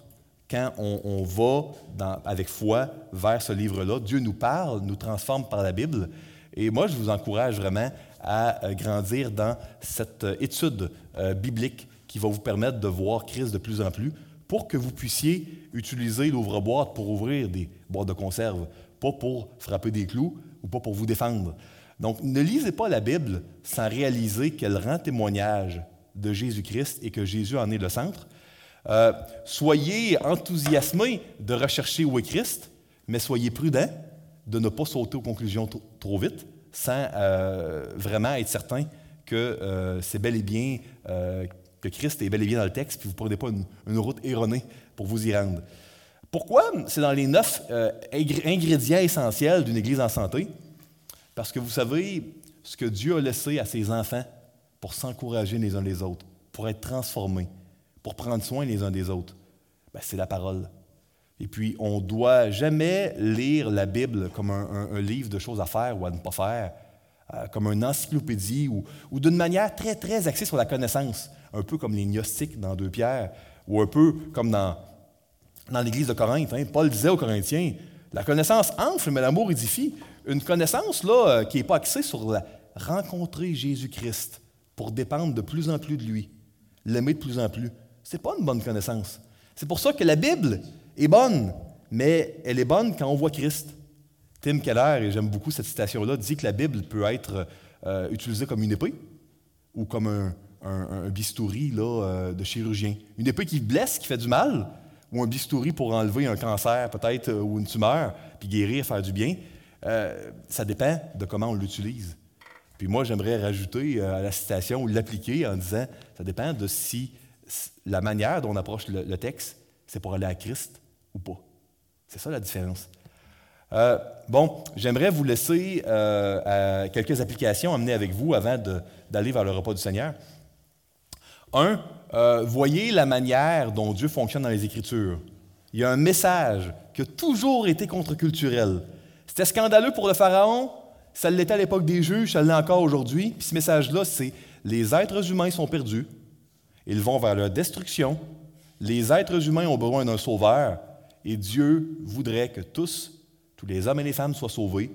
quand on, va avec foi vers ce livre-là. Dieu nous parle, nous transforme par la Bible. Et moi, je vous encourage vraiment à euh, grandir dans cette euh, étude euh, biblique qui va vous permettre de voir Christ de plus en plus pour que vous puissiez utiliser l'ouvre-boîte pour ouvrir des boîtes de conserve, pas pour frapper des clous ou pas pour vous défendre. Donc, ne lisez pas la Bible sans réaliser qu'elle rend témoignage de Jésus-Christ et que Jésus en est le centre. Euh, soyez enthousiasmés de rechercher où est Christ, mais soyez prudents de ne pas sauter aux conclusions trop vite sans euh, vraiment être certain que euh, c'est bel et bien, que Christ est bel et bien dans le texte, puis vous ne prenez pas une, route erronée pour vous y rendre. Pourquoi? C'est dans les neuf ingrédients essentiels d'une Église en santé? Parce que vous savez ce que Dieu a laissé à ses enfants pour s'encourager les uns les autres, pour être transformés, pour prendre soin les uns des autres, ben, c'est la parole. Et puis, on ne doit jamais lire la Bible comme un, livre de choses à faire ou à ne pas faire, euh, comme une encyclopédie ou, d'une manière très, très axée sur la connaissance, un peu comme les gnostiques dans Deux Pierres, ou un peu comme dans, dans l'Église de Corinthe. Hein. Paul disait aux Corinthiens, la connaissance enfle, mais l'amour édifie. Une connaissance là, euh, qui n'est pas axée sur la, rencontrer Jésus-Christ pour dépendre de plus en plus de lui, l'aimer de plus en plus. Ce n'est pas une bonne connaissance. C'est pour ça que la Bible est bonne, mais elle est bonne quand on voit Christ. Tim Keller, et j'aime beaucoup cette citation-là, dit que la Bible peut être euh, utilisée comme une épée ou comme un, bistouri là, euh, de chirurgien. Une épée qui blesse, qui fait du mal, ou un bistouri pour enlever un cancer peut-être ou une tumeur, puis guérir, faire du bien. Ça dépend de comment on l'utilise. Puis moi, j'aimerais rajouter euh, à la citation ou l'appliquer en disant, ça dépend de si la manière dont on approche le, texte, c'est pour aller à Christ ou pas. C'est ça la différence. Euh, bon, j'aimerais vous laisser euh, quelques applications amenées avec vous avant d'aller vers le repas du Seigneur. Un, voyez la manière dont Dieu fonctionne dans les Écritures. Il y a un message qui a toujours été contre-culturel. C'était scandaleux pour le Pharaon, ça l'était à l'époque des juges, ça l'est encore aujourd'hui. Puis ce message-là, c'est les êtres humains sont perdus, ils vont vers leur destruction. Les êtres humains ont besoin d'un sauveur, et Dieu voudrait que tous, tous les hommes et les femmes soient sauvés.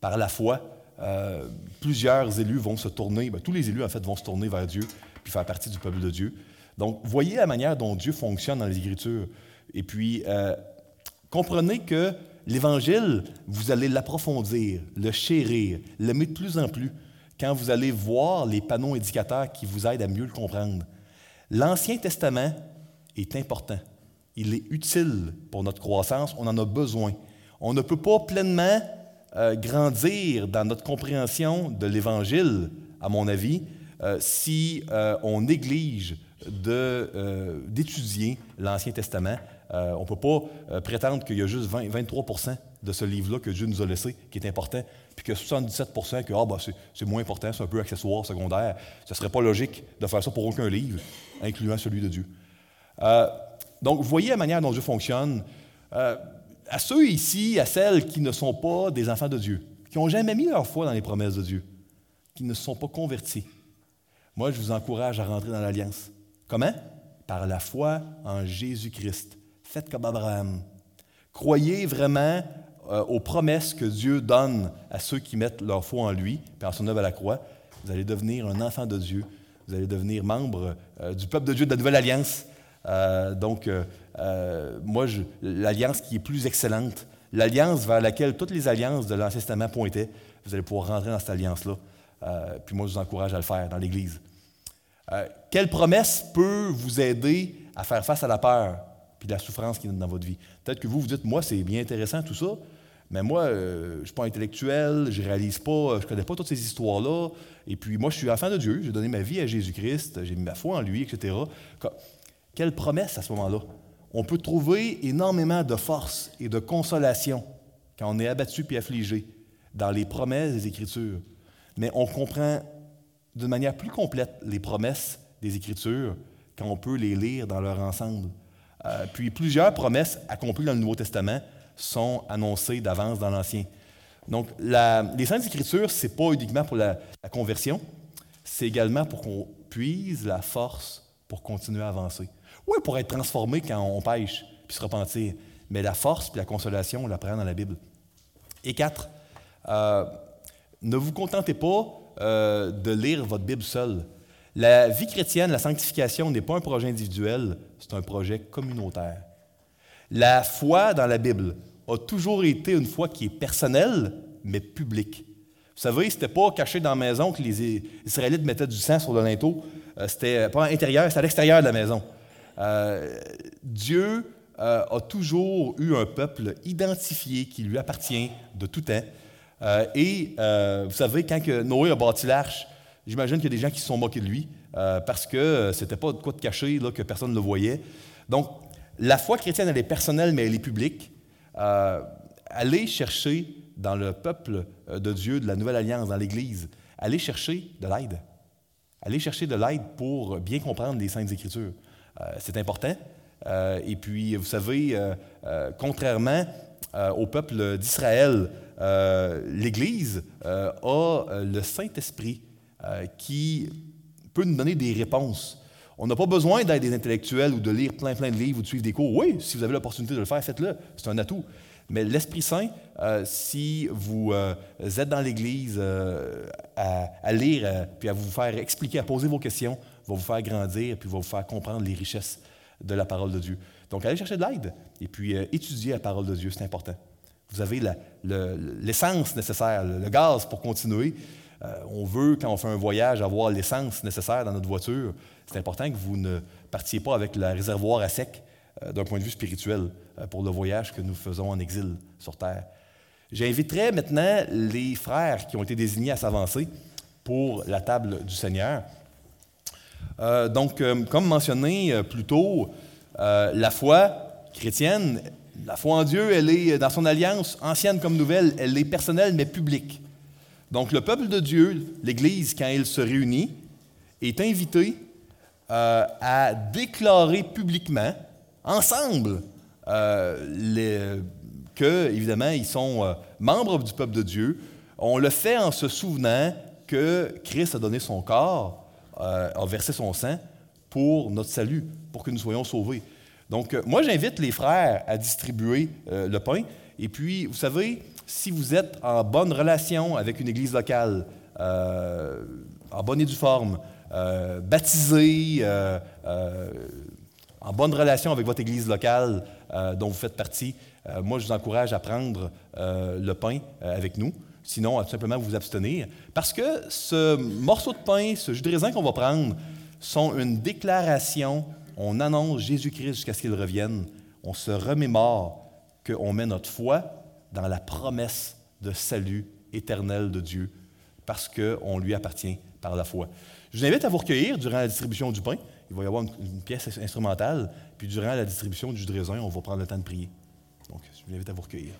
Par la foi, euh, plusieurs élus vont se tourner, ben, tous les élus en fait vont se tourner vers Dieu, puis faire partie du peuple de Dieu. Donc, voyez la manière dont Dieu fonctionne dans les Écritures. Et puis, euh, comprenez que L'Évangile, vous allez l'approfondir, le chérir, l'aimer de plus en plus quand vous allez voir les panneaux indicateurs qui vous aident à mieux le comprendre. L'Ancien Testament est important. Il est utile pour notre croissance. On en a besoin. On ne peut pas pleinement euh, grandir dans notre compréhension de l'Évangile, à mon avis, euh, si euh, on néglige d'étudier l'Ancien Testament euh, on ne peut pas euh, prétendre qu'il y a juste 23% de ce livre-là que Dieu nous a laissé qui est important, puis que 77% que ah, bah, c'est moins important, c'est un peu accessoire, secondaire. Ce ne serait pas logique de faire ça pour aucun livre, incluant celui de Dieu. Euh, donc, vous voyez la manière dont Dieu fonctionne. à ceux ici, à celles qui ne sont pas des enfants de Dieu, qui n'ont jamais mis leur foi dans les promesses de Dieu, qui ne sont pas convertis, moi, je vous encourage à rentrer dans l'Alliance. Comment? Par la foi en Jésus-Christ. Faites comme Abraham. Croyez vraiment euh, aux promesses que Dieu donne à ceux qui mettent leur foi en lui, puis en son œuvre à la croix. Vous allez devenir un enfant de Dieu. Vous allez devenir membre euh, du peuple de Dieu de la Nouvelle Alliance. Euh, donc, moi, l'alliance qui est plus excellente, l'alliance vers laquelle toutes les alliances de l'Ancien Testament pointaient, vous allez pouvoir rentrer dans cette alliance-là. puis moi, je vous encourage à le faire dans l'Église. quelle promesse peut vous aider à faire face à la peur? De la souffrance qui est dans votre vie. Peut-être que vous vous dites, moi, c'est bien intéressant tout ça, mais moi, euh, je ne suis pas intellectuel, je réalise pas, euh, je connais pas toutes ces histoires-là, et puis moi, je suis enfant de Dieu, j'ai donné ma vie à Jésus-Christ, j'ai mis ma foi en lui, etc. Quelle promesse à ce moment-là? On peut trouver énormément de force et de consolation quand on est abattu puis affligé dans les promesses des Écritures. Mais on comprend de manière plus complète les promesses des Écritures quand on peut les lire dans leur ensemble. Euh, puis plusieurs promesses accomplies dans le Nouveau Testament sont annoncées d'avance dans l'Ancien. Donc, les Saintes Écritures, ce n'est pas uniquement pour la, conversion, c'est également pour qu'on puise la force pour continuer à avancer. Oui, pour être transformé quand on pêche, puis se repentir. Mais la force puis la consolation, on l'apprend dans la Bible. Et quatre, euh, ne vous contentez pas euh, de lire votre Bible seul. La vie chrétienne, la sanctification n'est pas un projet individuel, c'est un projet communautaire. La foi dans la Bible a toujours été une foi qui est personnelle, mais publique. Vous savez, ce n'était pas caché dans la maison que les Israélites mettaient du sang sur le linteau. Euh, c'était pas à l'intérieur, c'était à l'extérieur de la maison. Euh, Dieu euh, a toujours eu un peuple identifié qui lui appartient de tout temps. et vous savez, quand Noé a bâti l'arche, j'imagine qu'il y a des gens qui se sont moqués de lui parce que c'était pas de quoi de cacher là, que personne ne le voyait. Donc, la foi chrétienne, elle est personnelle, mais elle est publique. allez chercher dans le peuple de Dieu, de la Nouvelle Alliance, dans l'Église, allez chercher de l'aide. Allez chercher de l'aide pour bien comprendre les Saintes Écritures. Euh, c'est important. Euh, et puis, vous savez, euh, contrairement au peuple d'Israël, l'Église a le Saint-Esprit qui peut nous donner des réponses. On n'a pas besoin d'être des intellectuels ou de lire plein, plein de livres ou de suivre des cours. Oui, si vous avez l'opportunité de le faire, faites-le. C'est un atout. Mais l'Esprit Saint, si vous êtes dans l'Église à, lire, puis à vous faire expliquer, à poser vos questions, va vous faire grandir, puis va vous faire comprendre les richesses de la parole de Dieu. Donc, allez chercher de l'aide et puis euh, étudier la parole de Dieu, c'est important. Vous avez l'essence nécessaire, le, gaz pour continuer. Euh, on veut, quand on fait un voyage, avoir l'essence nécessaire dans notre voiture. C'est important que vous ne partiez pas avec le réservoir à sec euh, d'un point de vue spirituel pour le voyage que nous faisons en exil sur Terre. J'inviterai maintenant les frères qui ont été désignés à s'avancer pour la table du Seigneur. Euh, donc, euh, comme mentionné euh, plus tôt, la foi chrétienne, la foi en Dieu, elle est dans son alliance, ancienne comme nouvelle, elle est personnelle mais publique. Donc, le peuple de Dieu, l'Église, quand il se réunit, est invité à déclarer publiquement, ensemble, que, évidemment, ils sont membres du peuple de Dieu. On le fait en se souvenant que Christ a donné son corps euh, a versé son sang pour notre salut, pour que nous soyons sauvés. Donc, euh, moi, j'invite les frères à distribuer euh, le pain. Et puis, vous savez, si vous êtes en bonne relation avec une église locale, en bonne et due forme, baptisé, en bonne relation avec votre église locale dont vous faites partie, moi, je vous encourage à prendre le pain avec nous. Sinon, tout simplement vous abstenir. Parce que ce morceau de pain, ce jus de raisin qu'on va prendre, sont une déclaration. On annonce Jésus-Christ jusqu'à ce qu'il revienne. On se remémore qu'on met notre foi dans la promesse de salut éternel de Dieu parce qu'on lui appartient par la foi. Je vous invite à vous recueillir durant la distribution du pain. Il va y avoir une, pièce instrumentale. Puis durant la distribution du raisin, on va prendre le temps de prier. Donc, je vous invite à vous recueillir.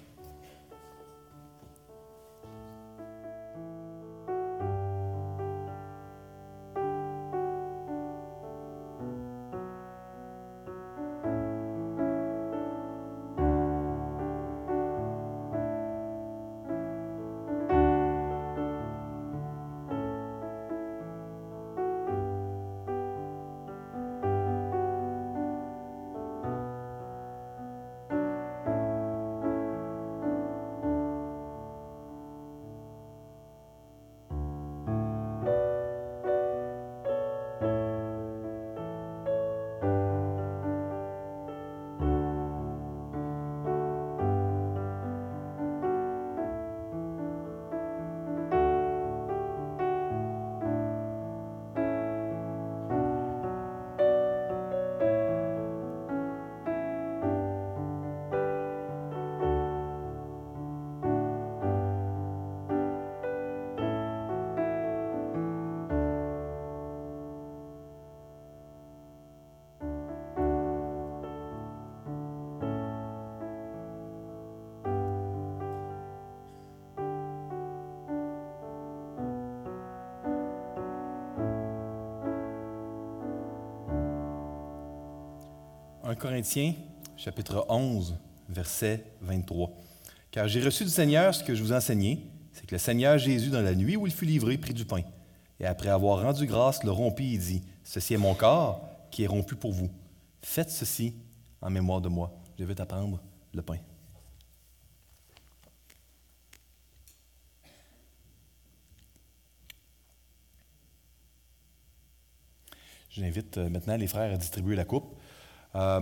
1 Corinthiens, chapitre 11, verset 23. Car j'ai reçu du Seigneur ce que je vous enseignais, c'est que le Seigneur Jésus, dans la nuit où il fut livré, prit du pain. Et après avoir rendu grâce, le rompit et dit, Ceci est mon corps qui est rompu pour vous. Faites ceci en mémoire de moi. Je vais t'apprendre le pain. J'invite euh, maintenant les frères à distribuer la coupe. Euh,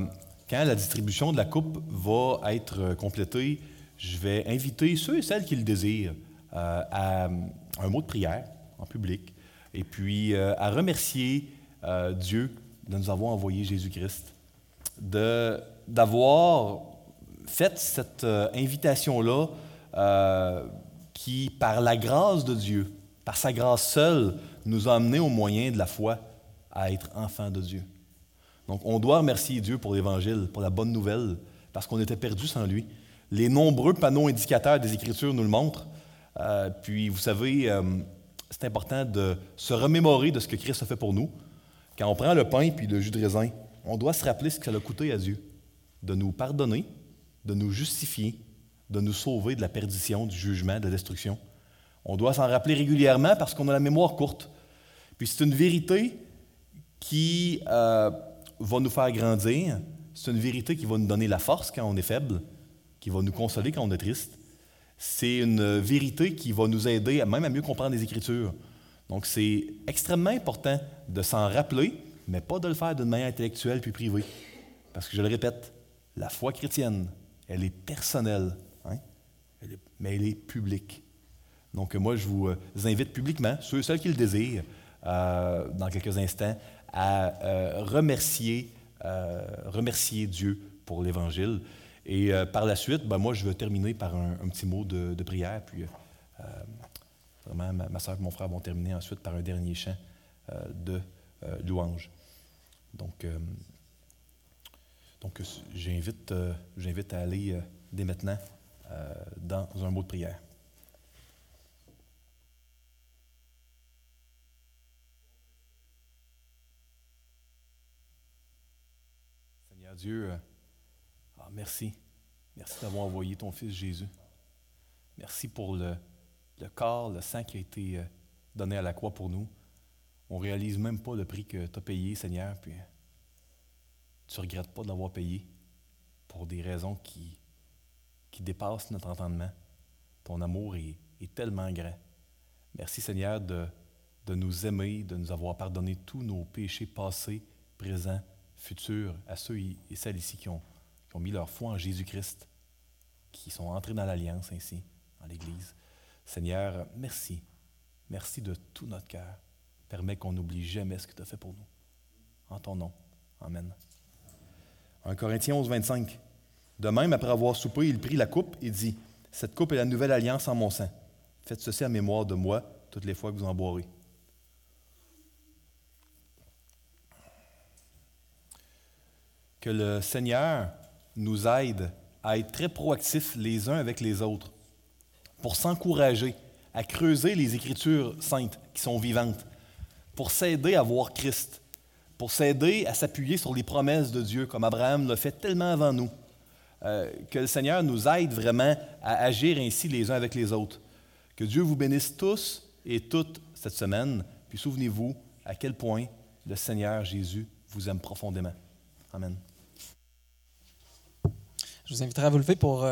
quand la distribution de la coupe va être complétée, je vais inviter ceux et celles qui le désirent euh, à un mot de prière en public et puis euh, à remercier euh, Dieu de nous avoir envoyé Jésus-Christ, d'avoir fait cette euh, invitation-là qui, par la grâce de Dieu, par sa grâce seule, nous a amenés au moyen de la foi à être enfants de Dieu. Donc, on doit remercier Dieu pour l'Évangile, pour la bonne nouvelle, parce qu'on était perdus sans lui. Les nombreux panneaux indicateurs des Écritures nous le montrent. Euh, puis, vous savez, euh, c'est important de se remémorer de ce que Christ a fait pour nous. Quand on prend le pain puis le jus de raisin, on doit se rappeler ce que ça a coûté à Dieu, de nous pardonner, de nous justifier, de nous sauver de la perdition, du jugement, de la destruction. On doit s'en rappeler régulièrement parce qu'on a la mémoire courte. Puis c'est une vérité qui euh, va nous faire grandir. C'est une vérité qui va nous donner la force quand on est faible, qui va nous consoler quand on est triste. C'est une vérité qui va nous aider même à mieux comprendre les Écritures. Donc c'est extrêmement important de s'en rappeler, mais pas de le faire d'une manière intellectuelle puis privée. Parce que je le répète, la foi chrétienne, elle est personnelle, hein? mais elle est publique. Donc moi, je vous euh, invite publiquement, ceux, ceux qui le désirent, euh, dans quelques instants, à euh, remercier, euh, remercier Dieu pour l'Évangile. Et euh, par la suite, ben, moi, je veux terminer par un, petit mot de, prière. Puis, vraiment, ma, soeur et mon frère vont terminer ensuite par un dernier chant de louange. Donc, donc j'invite, j'invite à aller dès maintenant dans un mot de prière. Dieu, euh, ah, merci. Merci d'avoir envoyé ton Fils Jésus. Merci pour le, corps, le sang qui a été euh, donné à la croix pour nous. On ne réalise même pas le prix que tu as payé, Seigneur, puis tu ne regrettes pas de l'avoir payé pour des raisons qui, qui dépassent notre entendement. Ton amour est, tellement grand. Merci, Seigneur, de nous aimer, de nous avoir pardonné tous nos péchés passés, présents futur à ceux et celles ici qui ont, mis leur foi en Jésus-Christ, qui sont entrés dans l'Alliance ainsi, dans l'Église. Seigneur, merci. Merci de tout notre cœur. Permets qu'on n'oublie jamais ce que tu as fait pour nous. En ton nom. Amen. 1 Corinthiens 11, 25. De même, après avoir soupé, il prit la coupe et dit Cette coupe est la nouvelle alliance en mon sang. Faites ceci à mémoire de moi toutes les fois que vous en boirez. Que le Seigneur nous aide à être très proactifs les uns avec les autres pour s'encourager à creuser les Écritures saintes qui sont vivantes, pour s'aider à voir Christ, pour s'aider à s'appuyer sur les promesses de Dieu, comme Abraham l'a fait tellement avant nous. Euh, que le Seigneur nous aide vraiment à agir ainsi les uns avec les autres. Que Dieu vous bénisse tous et toutes cette semaine. Puis souvenez-vous à quel point le Seigneur Jésus vous aime profondément. Amen. Je vous inviterai à vous lever pour... Euh,